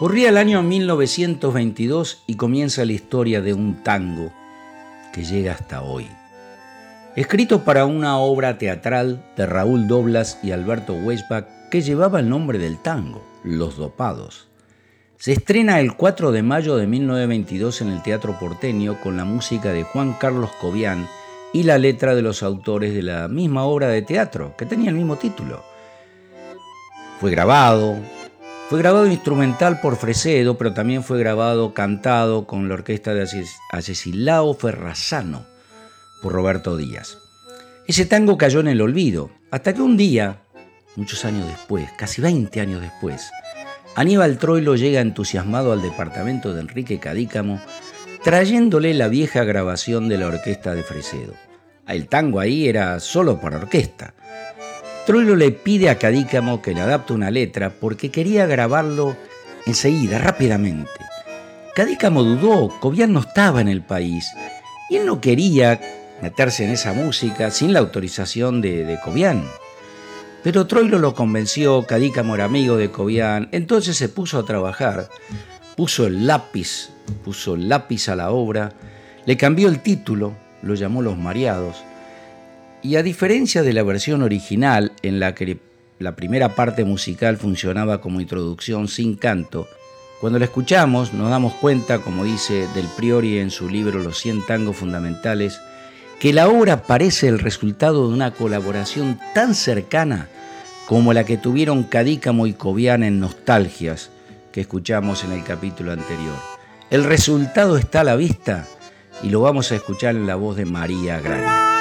Corría el año 1922 y comienza la historia de un tango que llega hasta hoy. Escrito para una obra teatral de Raúl Doblas y Alberto Weisbach que llevaba el nombre del tango, Los Dopados. Se estrena el 4 de mayo de 1922 en el Teatro Porteño con la música de Juan Carlos Cobian y la letra de los autores de la misma obra de teatro, que tenía el mismo título. Fue grabado, fue grabado instrumental por Fresedo, pero también fue grabado cantado con la orquesta de Asesilao Ferrazano por Roberto Díaz. Ese tango cayó en el olvido, hasta que un día, muchos años después, casi 20 años después, Aníbal Troilo llega entusiasmado al departamento de Enrique Cadícamo, trayéndole la vieja grabación de la orquesta de Fresedo. El tango ahí era solo para orquesta, Troilo le pide a Cadícamo que le adapte una letra porque quería grabarlo enseguida, rápidamente. Cadícamo dudó, Cobian no estaba en el país y él no quería meterse en esa música sin la autorización de, de Cobian. Pero Troilo lo convenció, Cadícamo era amigo de Cobian, entonces se puso a trabajar, puso el lápiz, puso el lápiz a la obra, le cambió el título, lo llamó Los Mareados, y a diferencia de la versión original, en la que la primera parte musical funcionaba como introducción sin canto, cuando la escuchamos nos damos cuenta, como dice Del Priori en su libro Los 100 tangos fundamentales, que la obra parece el resultado de una colaboración tan cercana como la que tuvieron Cadícamo y Cobian en Nostalgias, que escuchamos en el capítulo anterior. El resultado está a la vista y lo vamos a escuchar en la voz de María Grande.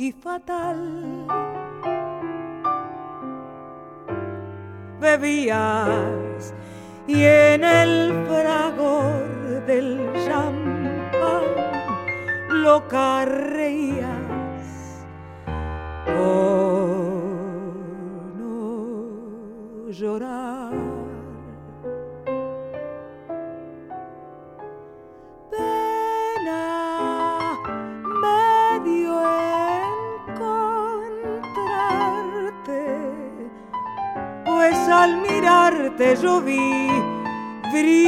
Y fatal. Bebías y en el fragor del champán lo carreías llorar. al mirarte yo vi brillar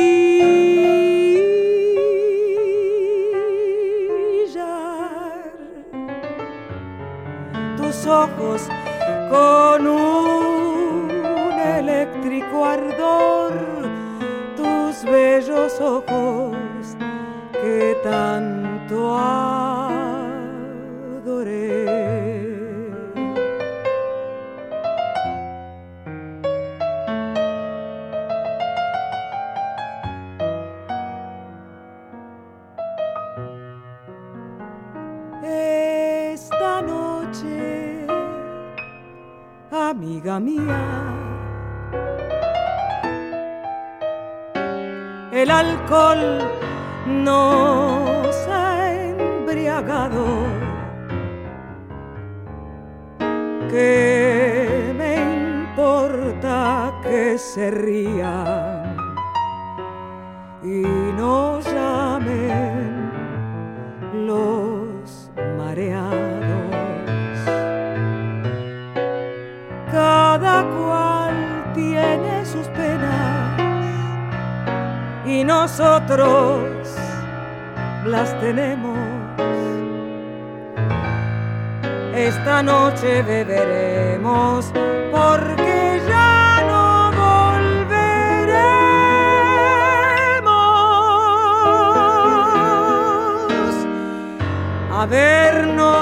tus ojos con un eléctrico ardor, tus bellos ojos que tanto adoré. amiga mía. El alcohol nos ha embriagado. ¿Qué me importa que se rían y no llamen los mareados? tiene sus penas y nosotros las tenemos. Esta noche beberemos porque ya no volveremos a vernos